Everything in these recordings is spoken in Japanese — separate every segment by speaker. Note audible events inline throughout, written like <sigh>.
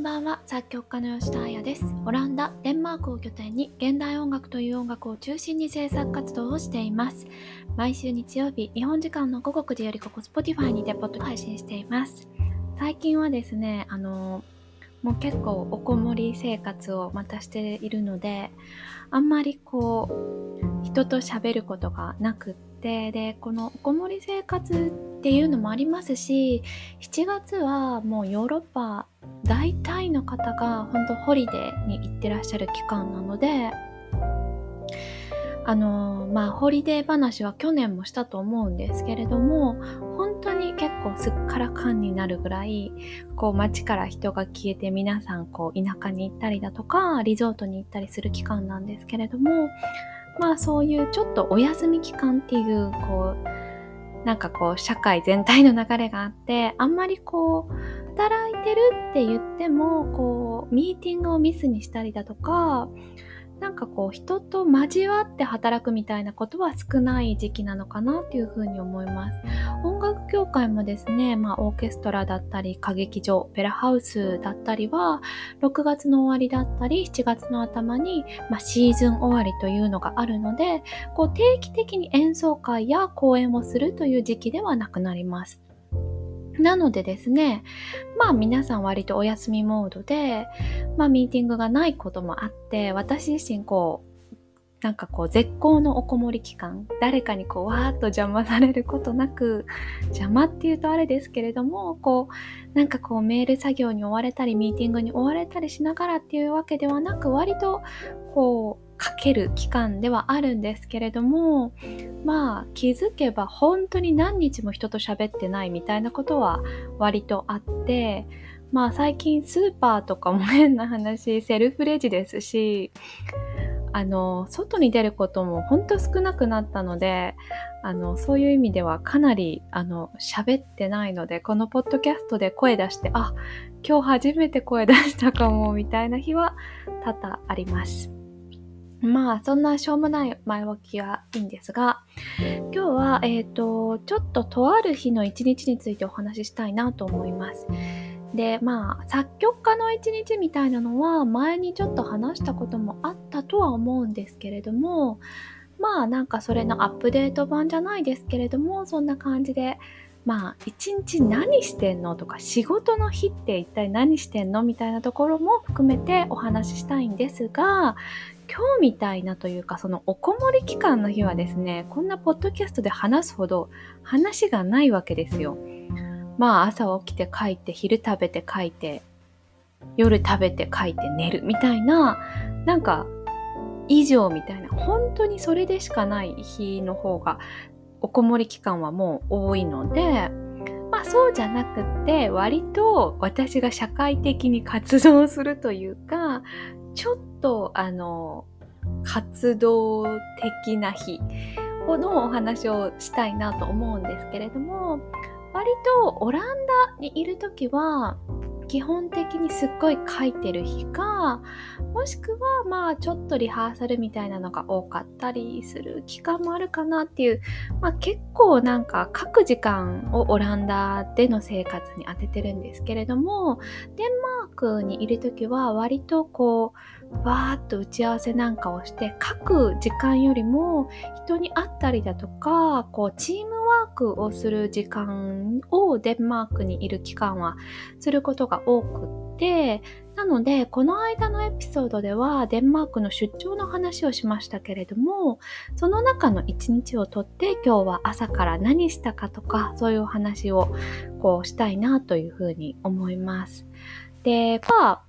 Speaker 1: んばんは作曲家の吉田彩です。オランダデンマークを拠点に現代音楽という音楽を中心に制作活動をしています。毎週日曜日日本時間の午後9時よりここ Spotify にてポッド配信しています。最近はですねあのもう結構おこもり生活をまたしているのであんまりこう人と喋ることがなくってでこのおこもり生活っていうのもありますし7月はもうヨーロッパ大体の方が本当ホリデーに行ってらっしゃる期間なのであのまあホリデー話は去年もしたと思うんですけれども本当に結構すっからかんになるぐらいこう街から人が消えて皆さんこう田舎に行ったりだとかリゾートに行ったりする期間なんですけれどもまあそういうちょっとお休み期間っていうこうなんかこう社会全体の流れがあって <laughs> あんまりこう働いてるって言ってもこうミーティングをミスにしたりだとかなんかこう人と交わって働くみたいなことは少ない時期なのかなっていうふうに思います。音楽協会もですね、まあオーケストラだったり歌劇場、オペラハウスだったりは6月の終わりだったり7月の頭に、まあ、シーズン終わりというのがあるので、こう定期的に演奏会や公演をするという時期ではなくなります。なのでですね、まあ皆さん割とお休みモードで、まあミーティングがないこともあって、私自身こう、なんかこう絶好のおこもり期間、誰かにこうわーっと邪魔されることなく、邪魔っていうとあれですけれども、こう、なんかこうメール作業に追われたり、ミーティングに追われたりしながらっていうわけではなく、割とこう、かける期間ではあるんですけれどもまあ気づけば本当に何日も人と喋ってないみたいなことは割とあってまあ最近スーパーとかも変な話セルフレジですしあの外に出ることも本当少なくなったのであのそういう意味ではかなりあの喋ってないのでこのポッドキャストで声出してあ今日初めて声出したかもみたいな日は多々あります。まあ、そんなしょうもない前置きはいいんですが、今日は、えっ、ー、と、ちょっととある日の一日についてお話ししたいなと思います。で、まあ、作曲家の一日みたいなのは前にちょっと話したこともあったとは思うんですけれども、まあ、なんかそれのアップデート版じゃないですけれども、そんな感じで、まあ、一日何してんのとか、仕事の日って一体何してんのみたいなところも含めてお話ししたいんですが、今日みたいなというか、そのおこもり期間の日はですね、こんなポッドキャストで話すほど話がないわけですよ。まあ朝起きて書いて、昼食べて書いて、夜食べて書いて寝るみたいな、なんか以上みたいな、本当にそれでしかない日の方が、おこもり期間はもう多いので、まあそうじゃなくって割と私が社会的に活動するというかちょっとあの活動的な日のお話をしたいなと思うんですけれども割とオランダにいる時は基本的にすっごい書いてる日かもしくはまあちょっとリハーサルみたいなのが多かったりする期間もあるかなっていう、まあ、結構なんか書く時間をオランダでの生活に当ててるんですけれどもデンマークにいる時は割とこうわーっと打ち合わせなんかをして書く時間よりも人に会ったりだとかこうチームワークをする時間をデンマークにいる期間はすることが多くってなのでこの間のエピソードではデンマークの出張の話をしましたけれどもその中の一日をとって今日は朝から何したかとかそういうお話をこうしたいなというふうに思います。で、まあ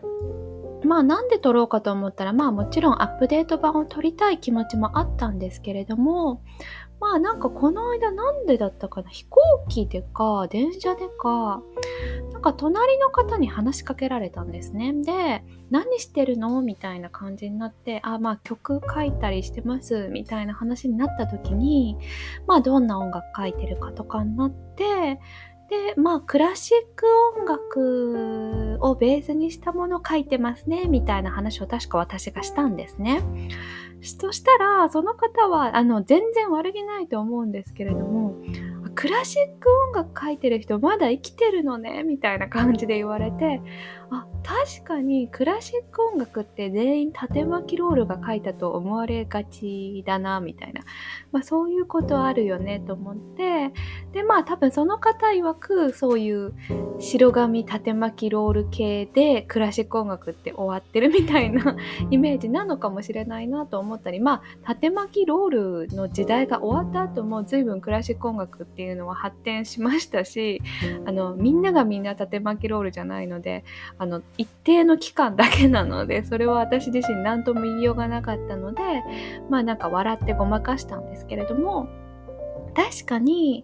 Speaker 1: まあなんで撮ろうかと思ったらまあもちろんアップデート版を撮りたい気持ちもあったんですけれどもまあなんかこの間なんでだったかな飛行機でか電車でかなんか隣の方に話しかけられたんですね。で何してるのみたいな感じになってあまあ曲書いたりしてますみたいな話になった時にまあどんな音楽書いてるかとかになってで、まあ、クラシック音楽をベースにしたものを書いてますね、みたいな話を確か私がしたんですね。そしたら、その方は、あの、全然悪気ないと思うんですけれども、クラシック音楽書いてる人まだ生きてるのねみたいな感じで言われて、あ、確かにクラシック音楽って全員縦巻きロールが書いたと思われがちだなみたいな、まあ、そういうことあるよねと思って。でまあ多分その方曰くそういう白紙縦巻きロール系でクラシック音楽って終わってるみたいな <laughs> イメージなのかもしれないなと思ったり。まあ縦巻きロールの時代が終わった後も随分クラシック音楽っていうのは発展しましたしあのみんながみんな縦巻きロールじゃないのであの一定の期間だけなので <laughs> それは私自身何とも言いようがなかったのでまあなんか笑ってごまかしたんですけれども確かに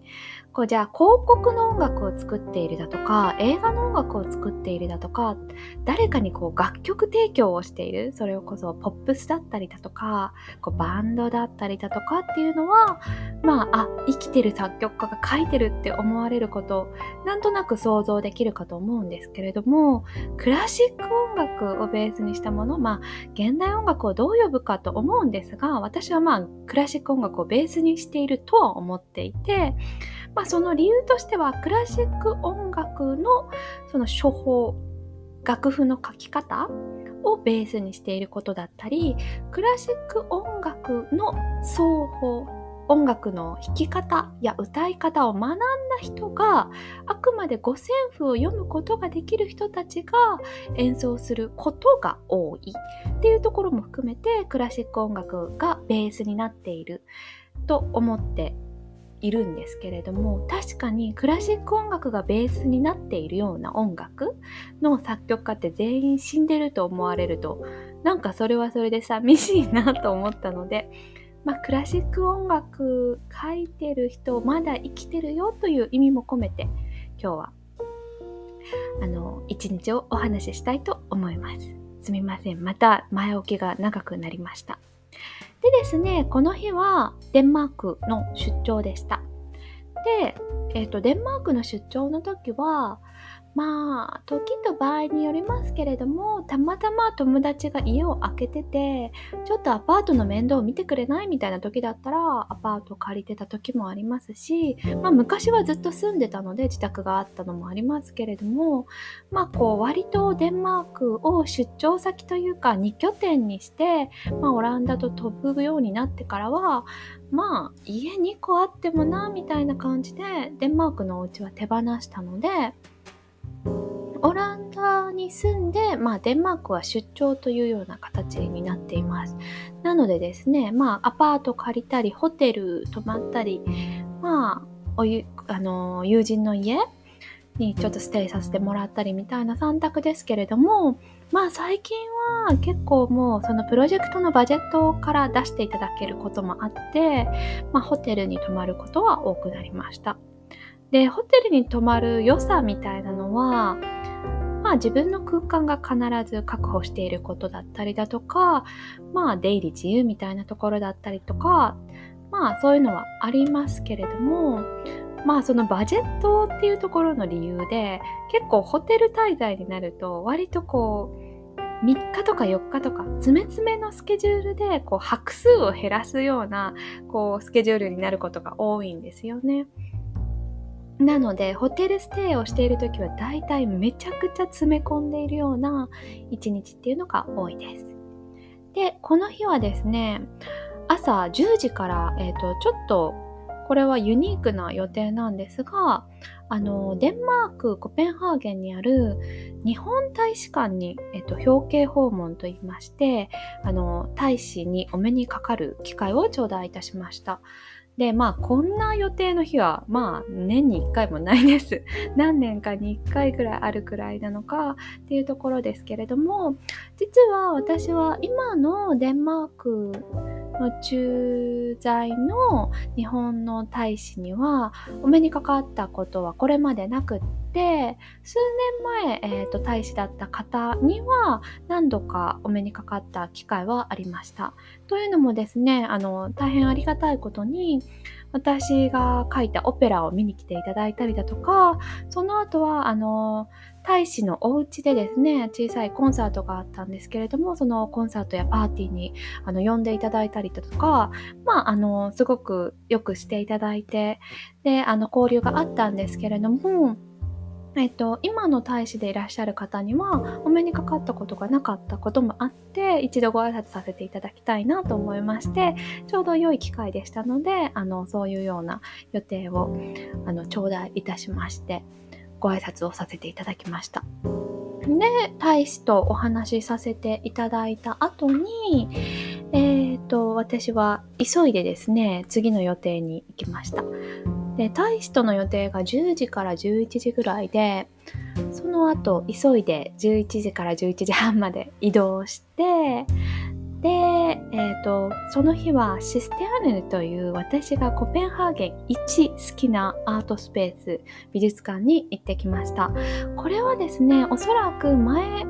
Speaker 1: こうじゃあ広告の音楽を作っているだとか映画の音楽を作っているだとか誰かにこう楽曲提供をしているそれをこそポップスだったりだとかこうバンドだったりだとかっていうのはまああ生きてる作曲家が書いてるって思われることなんとなく想像できるかと思うんですけれどもクラシック音楽をベースにしたものまあ現代音楽をどう呼ぶかと思うんですが私はまあクラシック音楽をベースにしているとは思っていてまあ、その理由としてはクラシック音楽のその処方楽譜の書き方をベースにしていることだったりクラシック音楽の奏法音楽の弾き方や歌い方を学んだ人があくまで五線譜を読むことができる人たちが演奏することが多いっていうところも含めてクラシック音楽がベースになっていると思っているんですけれども確かにクラシック音楽がベースになっているような音楽の作曲家って全員死んでると思われるとなんかそれはそれで <laughs> 寂しいなと思ったので、まあ、クラシック音楽書いてる人まだ生きてるよという意味も込めて今日はあの一日をお話ししたいと思います。すみませんまた前置きが長くなりました。でですね、この日はデンマークの出張でした。で、えっ、ー、と、デンマークの出張の時は、まあ時と場合によりますけれどもたまたま友達が家を空けててちょっとアパートの面倒を見てくれないみたいな時だったらアパート借りてた時もありますし、まあ、昔はずっと住んでたので自宅があったのもありますけれどもまあこう割とデンマークを出張先というか2拠点にして、まあ、オランダと飛ぶようになってからはまあ家2個あってもなみたいな感じでデンマークのお家は手放したのでオランダに住んで、まあ、デンマークは出張というような形になっています。なのでですね、まあ、アパート借りたり、ホテル泊まったり、まあ、おゆあの友人の家にちょっとステイさせてもらったりみたいな3択ですけれども、まあ最近は結構もうそのプロジェクトのバジェットから出していただけることもあって、まあホテルに泊まることは多くなりました。で、ホテルに泊まる良さみたいなのは、まあ自分の空間が必ず確保していることだったりだとか、まあ出入り自由みたいなところだったりとか、まあそういうのはありますけれども、まあそのバジェットっていうところの理由で結構ホテル滞在になると割とこう3日とか4日とか詰め詰めのスケジュールでこう拍数を減らすようなこうスケジュールになることが多いんですよね。なのでホテルステイをしている時はだいたいめちゃくちゃ詰め込んでいるような一日っていうのが多いです。で、この日はですね、朝10時から、えーと、ちょっとこれはユニークな予定なんですが、あのデンマーク・コペンハーゲンにある日本大使館に、えっと、表敬訪問といいましてあの大使にお目にかかる機会を頂戴いたしました。で、まあ、こんな予定の日は、まあ、年に1回もないです。<laughs> 何年かに1回ぐらいあるくらいなのかっていうところですけれども、実は私は今のデンマークの駐在の日本の大使にはお目にかかったことはこれまでなくって数年前、えーと、大使だった方には何度かお目にかかった機会はありました。というのもですねあの大変ありがたいことに私が書いたオペラを見に来ていただいたりだとかその後はあの大使のお家でですね、小さいコンサートがあったんですけれども、そのコンサートやパーティーにあの呼んでいただいたりだとか、まあ、あの、すごくよくしていただいて、で、あの、交流があったんですけれども、えっと、今の大使でいらっしゃる方にはお目にかかったことがなかったこともあって一度ご挨拶させていただきたいなと思いましてちょうど良い機会でしたのであのそういうような予定をあの頂戴いたしまして。ご挨拶をさせていただきました。で大使とお話しさせていただいた後にえっ、と私は急いでですね次の予定に行きました。で、大使との予定が10時から11時ぐらいで、その後、急いで11時から11時半まで移動して、で、えっ、ー、と、その日はシステアヌという私がコペンハーゲン一好きなアートスペース、美術館に行ってきました。これはですね、おそらく前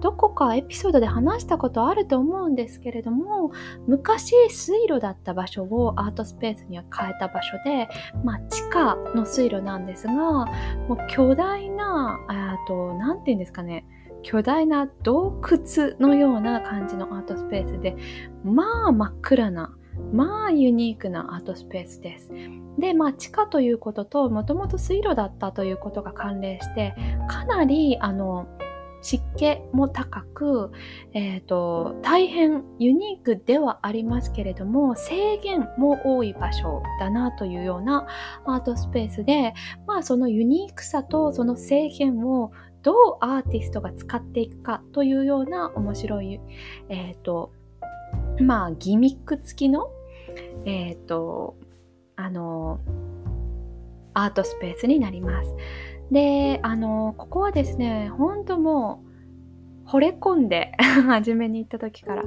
Speaker 1: どこかエピソードで話したことあると思うんですけれども昔水路だった場所をアートスペースには変えた場所で、まあ、地下の水路なんですがもう巨大なあと何て言うんですかね巨大な洞窟のような感じのアートスペースでまあ真っ暗なまあユニークなアートスペースです。で、まあ地下ということともともと水路だったということが関連してかなりあの湿気も高く、えーと、大変ユニークではありますけれども制限も多い場所だなというようなアートスペースで、まあ、そのユニークさとその制限をどうアーティストが使っていくかというような面白い、えーとまあ、ギミック付きの、えーとあのアートスペースになります。で、あの、ここはですね、ほんともう、惚れ込んで <laughs> 初めに行った時から、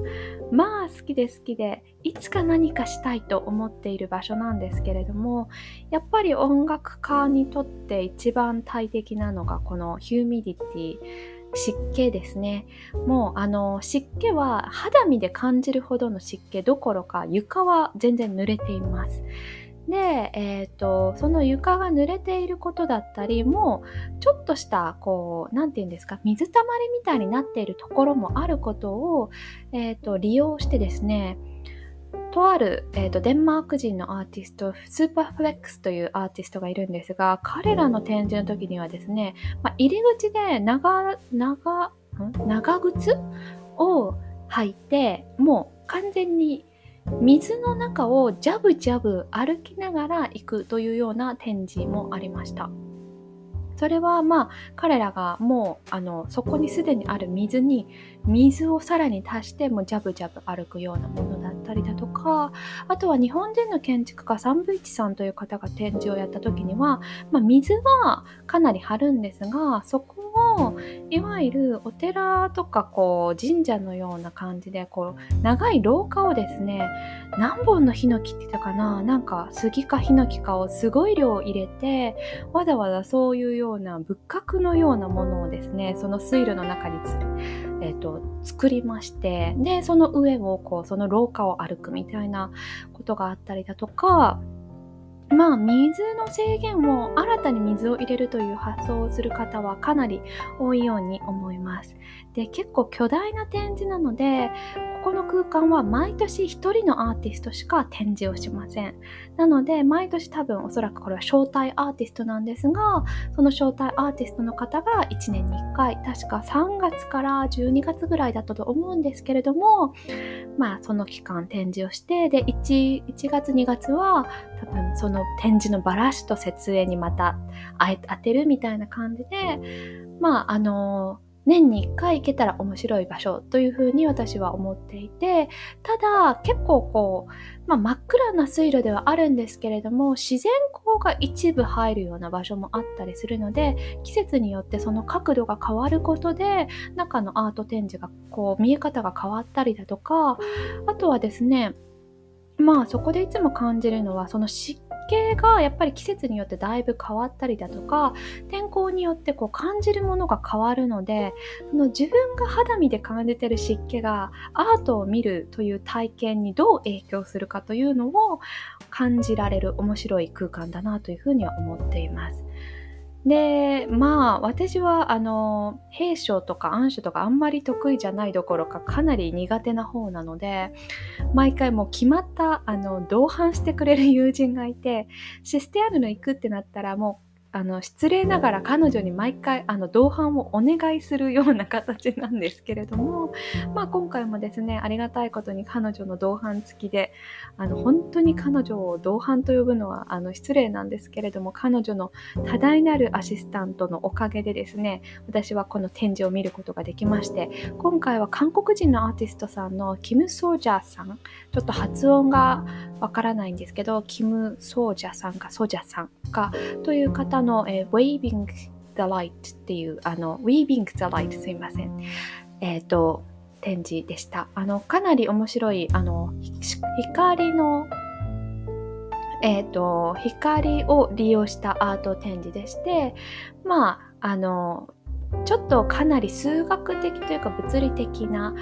Speaker 1: まあ好きで好きで、いつか何かしたいと思っている場所なんですけれども、やっぱり音楽家にとって一番大敵なのがこのヒューミディティ、湿気ですね。もうあの湿気は肌身で感じるほどの湿気どころか床は全然濡れています。で、えーと、その床が濡れていることだったりもちょっとしたこう何て言うんですか水たまりみたいになっているところもあることを、えーと、利用してですねとある、えーと、デンマーク人のアーティストスーパーフレックスというアーティストがいるんですが彼らの展示の時にはですね、まあ、入り口で長長長靴を履いてもう完全に水の中をジャブジャブ歩きながら行くというような展示もありました。それはまあ彼らがもうあのそこにすでにある水に水をさらに足してもジャブジャブ歩くようなものだったりだとかあとは日本人の建築家サンブイチさんという方が展示をやった時には、まあ、水はかなり張るんですがそこをいわゆるお寺とかこう神社のような感じでこう長い廊下をですね何本のヒノキって言ったかな？なんか杉かヒノキかをすごい量入れてわざわざそういうような仏閣のようなものをですねその水路の中につ、えーと、作りましてでその上をこうその廊下を歩くみたいなことがあったりだとかまあ水の制限を新たに水を入れるという発想をする方はかなり多いように思います。で結構巨大な展示なのでここの空間は毎年1人のアーティストしか展示をしません。なので毎年多分おそらくこれは招待アーティストなんですがその招待アーティストの方が1年に1回確か3月から12月ぐらいだったと思うんですけれどもまあその期間展示をしてで 1, 1月2月は多分その展示のバラシと設営にまた当てるみたいな感じでまああの年に1回行けたら面白い場所というふうに私は思っていてただ結構こう、まあ、真っ暗な水路ではあるんですけれども自然光が一部入るような場所もあったりするので季節によってその角度が変わることで中のアート展示がこう見え方が変わったりだとかあとはですねまあそこでいつも感じるのはその湿気がやっぱり季節によってだいぶ変わったりだとか天候によってこう感じるものが変わるのでその自分が肌身で感じてる湿気がアートを見るという体験にどう影響するかというのを感じられる面白い空間だなというふうには思っています。でまあ私はあの兵書とか暗書とかあんまり得意じゃないどころかかなり苦手な方なので毎回もう決まったあの同伴してくれる友人がいてシステアルの行くってなったらもうあの失礼ながら彼女に毎回あの同伴をお願いするような形なんですけれども、まあ、今回もですねありがたいことに彼女の同伴付きであの本当に彼女を同伴と呼ぶのはあの失礼なんですけれども彼女の多大なるアシスタントのおかげでですね私はこの展示を見ることができまして今回は韓国人のアーティストさんのキム・ソージャーさんちょっと発音がわからないんですけどキム・ソージャさんかソジャさんかという方の、えー、Waving the Light っていう、あの、Weaving the Light すいません。えっ、ー、と、展示でした。あの、かなり面白い、あの、光の、えっ、ー、と、光を利用したアート展示でして、まあ、あの、ちょっとかなり数学的というか物理的な、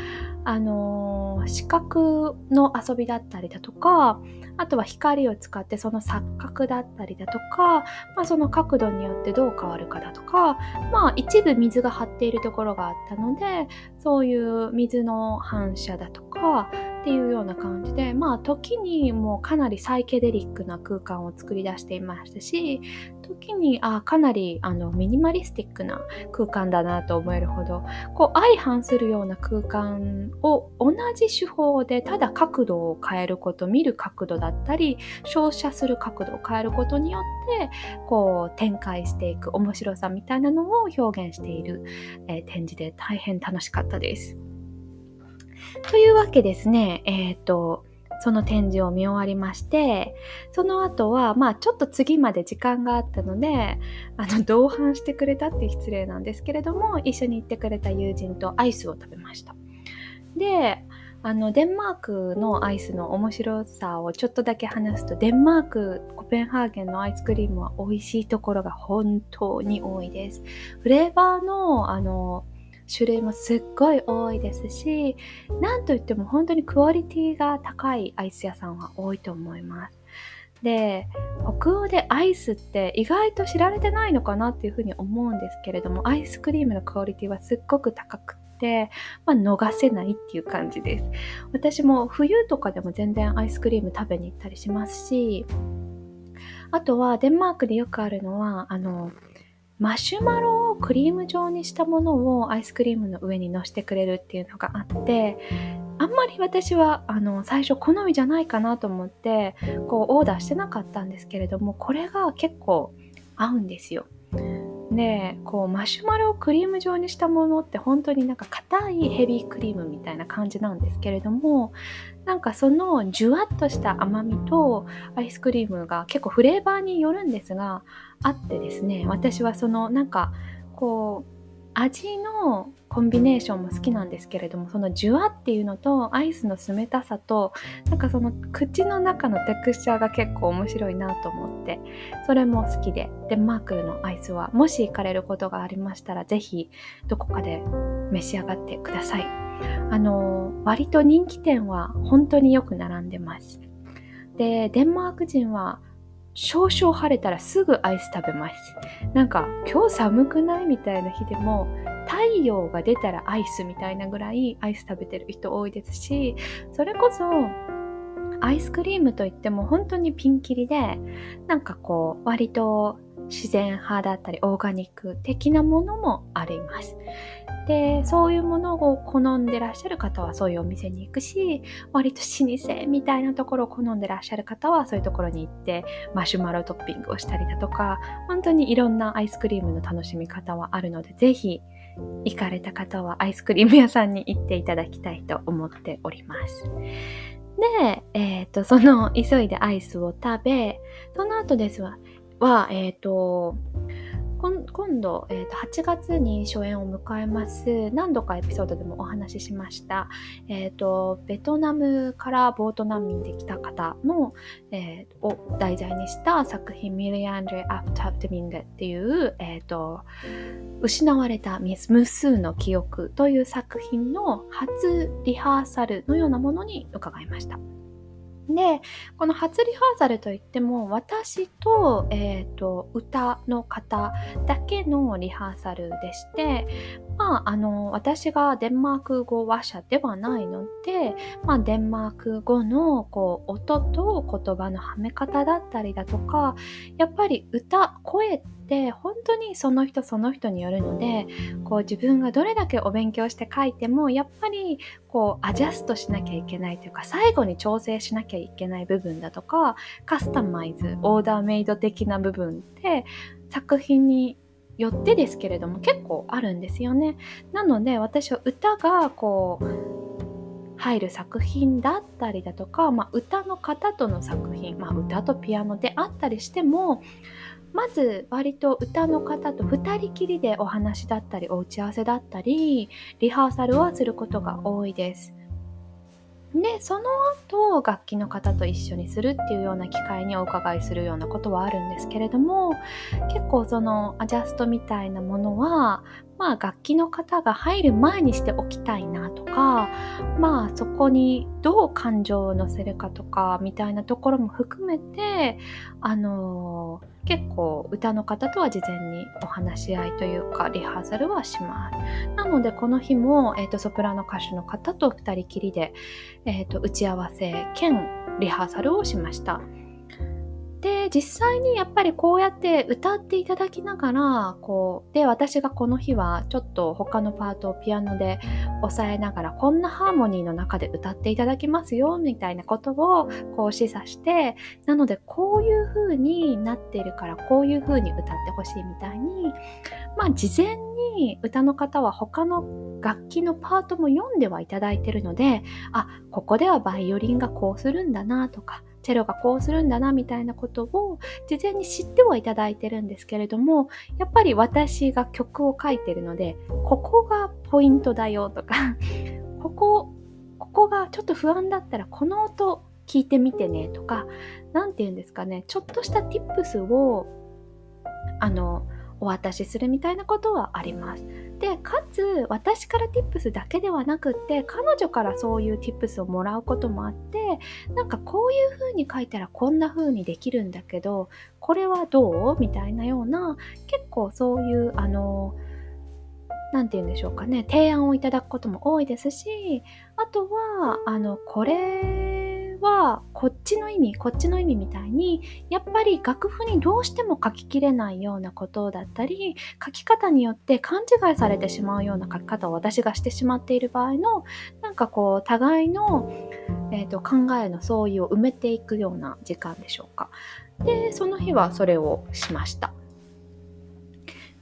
Speaker 1: あの視覚の遊びだったりだとかあとは光を使ってその錯覚だったりだとか、まあ、その角度によってどう変わるかだとか、まあ、一部水が張っているところがあったのでそういう水の反射だとかっていうような感じでまあ時にもうかなりサイケデリックな空間を作り出していましたし時にあかなりあのミニマリスティックな空間だなと思えるほどこう相反するような空間を同じ手法でただ角度を変えること見る角度だったり照射する角度を変えることによってこう展開していく面白さみたいなのを表現している、えー、展示で大変楽しかったです。というわけですね、えっ、ー、とその展示を見終わりまして、その後は、まあちょっと次まで時間があったので、あの、同伴してくれたって失礼なんですけれども、一緒に行ってくれた友人とアイスを食べました。で、あの、デンマークのアイスの面白さをちょっとだけ話すと、デンマーク、コペンハーゲンのアイスクリームは美味しいところが本当に多いです。フレーバーの、あの、種類もすっごい多いですし、なんといっても本当にクオリティが高いアイス屋さんは多いと思います。で、北欧でアイスって意外と知られてないのかなっていうふうに思うんですけれども、アイスクリームのクオリティはすっごく高くて、まあ、逃せないっていう感じです。私も冬とかでも全然アイスクリーム食べに行ったりしますし、あとはデンマークでよくあるのは、あの、マシュマロをクリーム状にしたものをアイスクリームの上にのしてくれるっていうのがあってあんまり私はあの最初好みじゃないかなと思ってこうオーダーしてなかったんですけれどもこれが結構合うんですよ。でこうマシュマロをクリーム状にしたものって本当になんか硬いヘビークリームみたいな感じなんですけれどもなんかそのジュワッとした甘みとアイスクリームが結構フレーバーによるんですがあってですね私はそのなんかこう味のコンビネーションも好きなんですけれどもそのジュワっていうのとアイスの冷たさとなんかその口の中のテクスチャーが結構面白いなと思ってそれも好きで。デンマークのアイスはもし行かれることがありましたら是非どこかで召し上がってください。あの割と人気店は本当によく並んでます。でデンマーク人は少々晴れたらすぐアイス食べます。なんか今日寒くないみたいな日でも太陽が出たらアイスみたいなぐらいアイス食べてる人多いですし、それこそアイスクリームといっても本当にピンキリで、なんかこう割と自然派だったりオーガニック的なものもあります。でそういうものを好んでらっしゃる方はそういうお店に行くし割と老舗みたいなところを好んでらっしゃる方はそういうところに行ってマシュマロトッピングをしたりだとか本当にいろんなアイスクリームの楽しみ方はあるのでぜひ行かれた方はアイスクリーム屋さんに行っていただきたいと思っております。で、えっ、ー、と、その急いでアイスを食べ、その後ですわ、は、え、ー、と、今度、えーと、8月に初演を迎えます何度かエピソードでもお話ししました、えーと、ベトナムからボート難民で来た方の、えー、を題材にした作品「ミリアンドレ・アフター・トミング」っていう、えーと失われた無数の記憶という作品の初リハーサルのようなものに伺いました。で、この初リハーサルといっても、私と、え、ー、と、歌の方だけのリハーサルでして、まあ、あの、私がデンマーク語話者ではないので、まあ、デンマーク語の、こう、音と言葉のはめ方だったりだとか、やっぱり歌、声ってで本当にその人その人によるので、こう、自分がどれだけお勉強して書いても、やっぱり、こう、アジャストしなきゃいけないというか、最後に調整しなきゃいけない部分だとか、カスタマイズ、オーダーメイド的な部分って、作品によってですけれども結構あるんですよね。なので私は歌がこう入る作品だったりだとか、まあ、歌の方との作品、まあ、歌とピアノであったりしてもまず割と歌の方と2人きりでお話だったりお打ち合わせだったりリハーサルはすることが多いです。でその後楽器の方と一緒にするっていうような機会にお伺いするようなことはあるんですけれども結構そのアジャストみたいなものはまあ楽器の方が入る前にしておきたいなとかまあそこにどう感情を乗せるかとかみたいなところも含めてあのー、結構歌の方とは事前にお話し合いというかリハーサルはします。なのでこの日も、えーと、ソプラノ歌手の方と2人きりで、えーと打ち合わせ兼リハーサルをしました。で、実際にやっぱりこうやって歌っていただきながら、こう、で、私がこの日はちょっと他のパートをピアノで押さえながら、こんなハーモニーの中で歌っていただきますよ、みたいなことをこう示唆して、なのでこういう風になっているから、こういう風に歌ってほしいみたいに、まあ事前に歌の方は他の楽器のパートも読んではいただいてるので、あ、ここではバイオリンがこうするんだなとか、チェロがこうするんだなみたいなことを事前に知ってはいただいてるんですけれどもやっぱり私が曲を書いてるのでここがポイントだよとか <laughs> ここここがちょっと不安だったらこの音聞いてみてねとか何て言うんですかねちょっとした tips をあのお渡しするみたいなことはあります。でかつ私から tips だけではなくって彼女からそういう tips をもらうこともあってなんかこういう風に書いたらこんな風にできるんだけどこれはどうみたいなような結構そういうあの何て言うんでしょうかね提案をいただくことも多いですしあとはあのこれはこっちの意味こっちの意味みたいにやっぱり楽譜にどうしても書ききれないようなことだったり書き方によって勘違いされてしまうような書き方を私がしてしまっている場合のなんかこう互いの、えーと、考えの相違を埋めていくような時間でしょうか。でその日はそれをしました。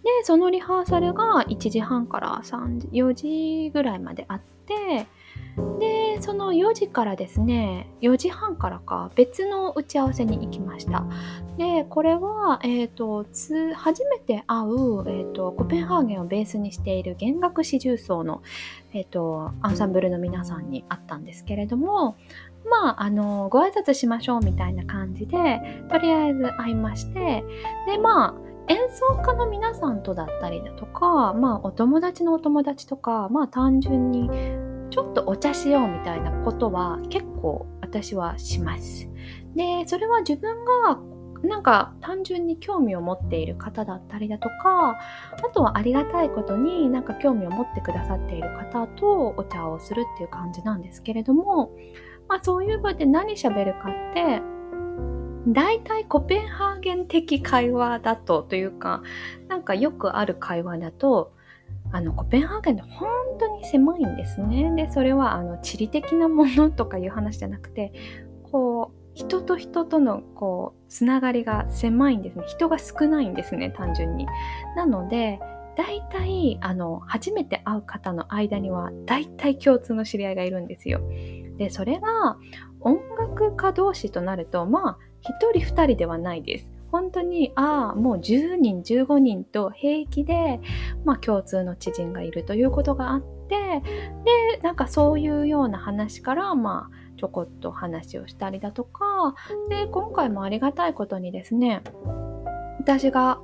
Speaker 1: でそのリハーサルが1時半から4時ぐらいまであってでその4時からですね4時半からか別の打ち合わせに行きました。でこれは、えーと、初めて会う、えーと、コペンハーゲンをベースにしている弦楽四重奏の、えーと、アンサンブルの皆さんに会ったんですけれどもまあ、あのご挨拶しましょうみたいな感じでとりあえず会いましてでまあ演奏家の皆さんとだったりだとか、まあ、お友達のお友達とか、まあ、単純にちょっとお茶しようみたいなことは結構私はします。で、それは自分がなんか単純に興味を持っている方だったりだとか、あとはありがたいことになんか興味を持ってくださっている方とお茶をするっていう感じなんですけれども、まあそういう場で何喋るかって、大体コペンハーゲン的会話だとというか、なんかよくある会話だと、あのコペンハーゲンって本当に狭いんですね。でそれはあの地理的なものとかいう話じゃなくてこう人と人とのこうつながりが狭いんですね。人が少ないんですね単純に。なので大体あの初めて会う方の間には大体共通の知り合いがいるんですよ。でそれが音楽家同士となるとまあ1人2人ではないです。本当にああもう10人15人と平気で、まあ、共通の知人がいるということがあってでなんかそういうような話からまあちょこっと話をしたりだとかで今回もありがたいことにですね私が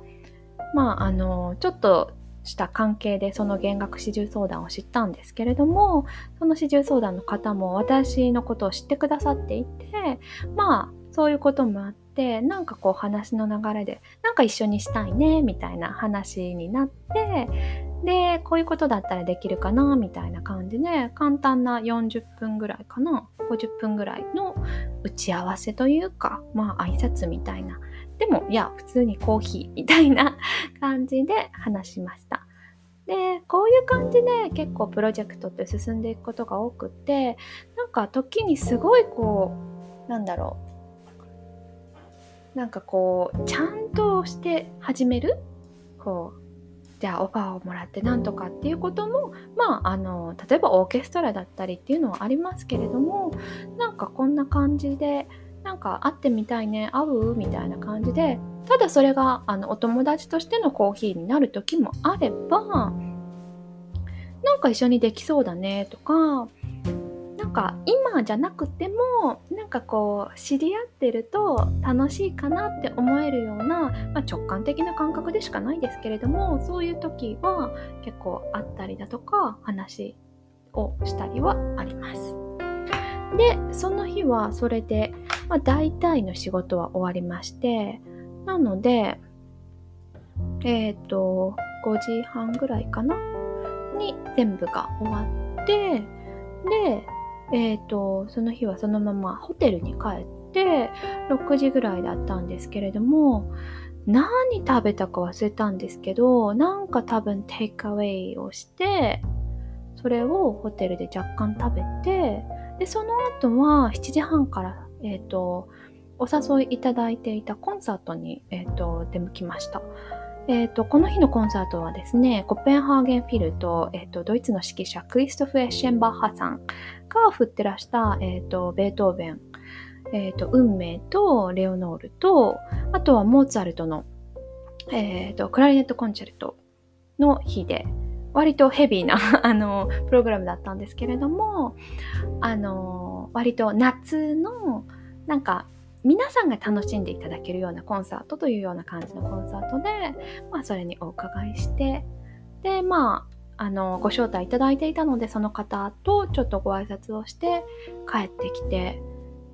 Speaker 1: まああのちょっとした関係でその弦楽四重相談を知ったんですけれどもその四重相談の方も私のことを知ってくださっていてまあそういうこともあってってなんかこう話の流れでなんか一緒にしたいねみたいな話になってでこういうことだったらできるかなみたいな感じで簡単な40分ぐらいかな50分ぐらいの打ち合わせというかまあ挨拶みたいなでもいや普通にコーヒーみたいな感じで話しました。でこういう感じで結構プロジェクトって進んでいくことが多くってなんか時にすごいこうなんだろうなんかこうちゃんとして始める？こうじゃあオファーをもらってなんとかっていうこともまああの例えばオーケストラだったりっていうのはありますけれどもなんかこんな感じでなんか会ってみたいね会うみたいな感じでただそれがあのお友達としてのコーヒーになる時もあればなんか一緒にできそうだねとかか今じゃなくてもなんかこう知り合ってると楽しいかなって思えるような、まあ、直感的な感覚でしかないですけれどもそういう時は結構あったりだとか話をしたりはあります。でその日はそれで、まあ、大体の仕事は終わりましてなのでえっ、ー、と5時半ぐらいかな？に全部が終わってでえっ、ー、とその日はそのままホテルに帰って6時ぐらいだったんですけれども何食べたか忘れたんですけどなんか多分テイクアウェイをしてそれをホテルで若干食べてでその後は7時半から、えーと、お誘いいただいていたコンサートに、えーと、出向きました。えーと、この日のコンサートはですね、コペンハーゲンフィルと,、えー、とドイツの指揮者クリストフ・エッシェンバッハさんが振ってらした、えー、とベートーベン、えー、と運命とレオノールとあとはモーツァルトの、えー、とクラリネットコンチェルトの日で、割とヘビーな <laughs> あのプログラムだったんですけれどもあの割と夏のなんか皆さんが楽しんでいただけるようなコンサートというような感じのコンサートで、まあ、それにお伺いしてでまああのご招待いただいていたのでその方とちょっとご挨拶をして帰ってきて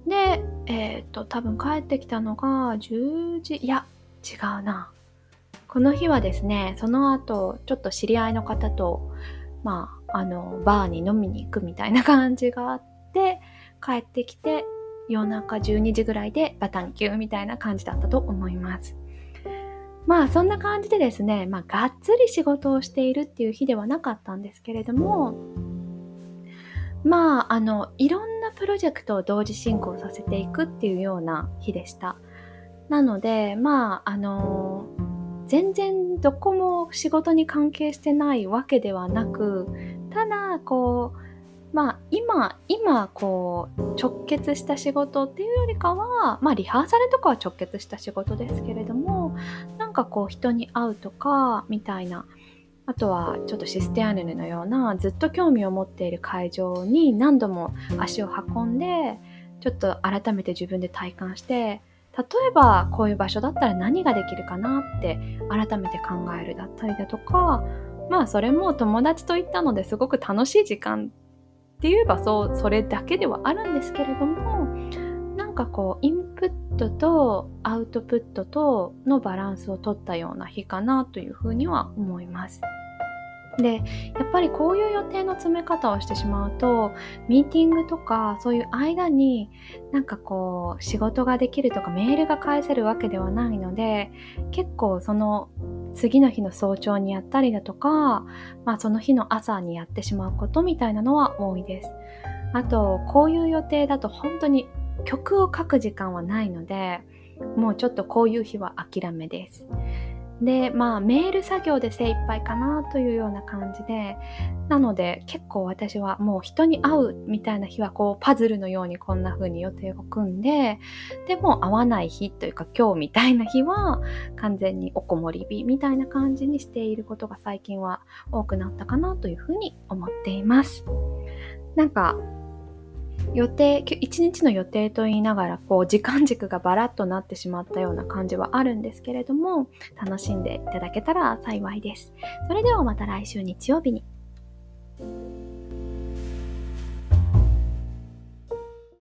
Speaker 1: でえっ、と多分帰ってきたのが10時いや違うなこの日はですね、その後、ちょっと知り合いの方と、まあ、あの、バーに飲みに行くみたいな感じがあって、帰ってきて、夜中12時ぐらいでバタンキューみたいな感じだったと思います。まあそんな感じでですね、まあがっつり仕事をしているっていう日ではなかったんですけれども、まああのいろんなプロジェクトを同時進行させていくっていうような日でした。なのでまああの全然どこも仕事に関係してないわけではなくただこうまあ今今こう直結した仕事っていうよりかはまあリハーサルとかは直結した仕事ですけれどもなんかこう人に会うとかみたいな。あとはちょっとシステアヌヌのようなずっと興味を持っている会場に何度も足を運んでちょっと改めて自分で体感して例えばこういう場所だったら何ができるかなって改めて考えるだったりだとかまあそれも友達と行ったのですごく楽しい時間って言えばそうそれだけではあるんですけれどもなんかこうインプットとアウトプットとのバランスを取ったような日かなというふうには思います。でやっぱりこういう予定の詰め方をしてしまうとミーティングとかそういう間になんかこう仕事ができるとかメールが返せるわけではないので結構その次の日の早朝にやったりだとか、まあ、その日の朝にやってしまうことみたいなのは多いです。あとこういう予定だと本当に曲を書く時間はないのでもうちょっとこういう日は諦めです。でまあメール作業で精一杯かなというような感じでなので結構私はもう人に会うみたいな日はこうパズルのようにこんな風に予定を組んででも会わない日というか今日みたいな日は完全におこもり日みたいな感じにしていることが最近は多くなったかなというふうに思っています。なんか予定一日の予定と言いながらこう時間軸がバラッとなってしまったような感じはあるんですけれども楽しんでいただけたら幸いです。それではまた来週日曜日に。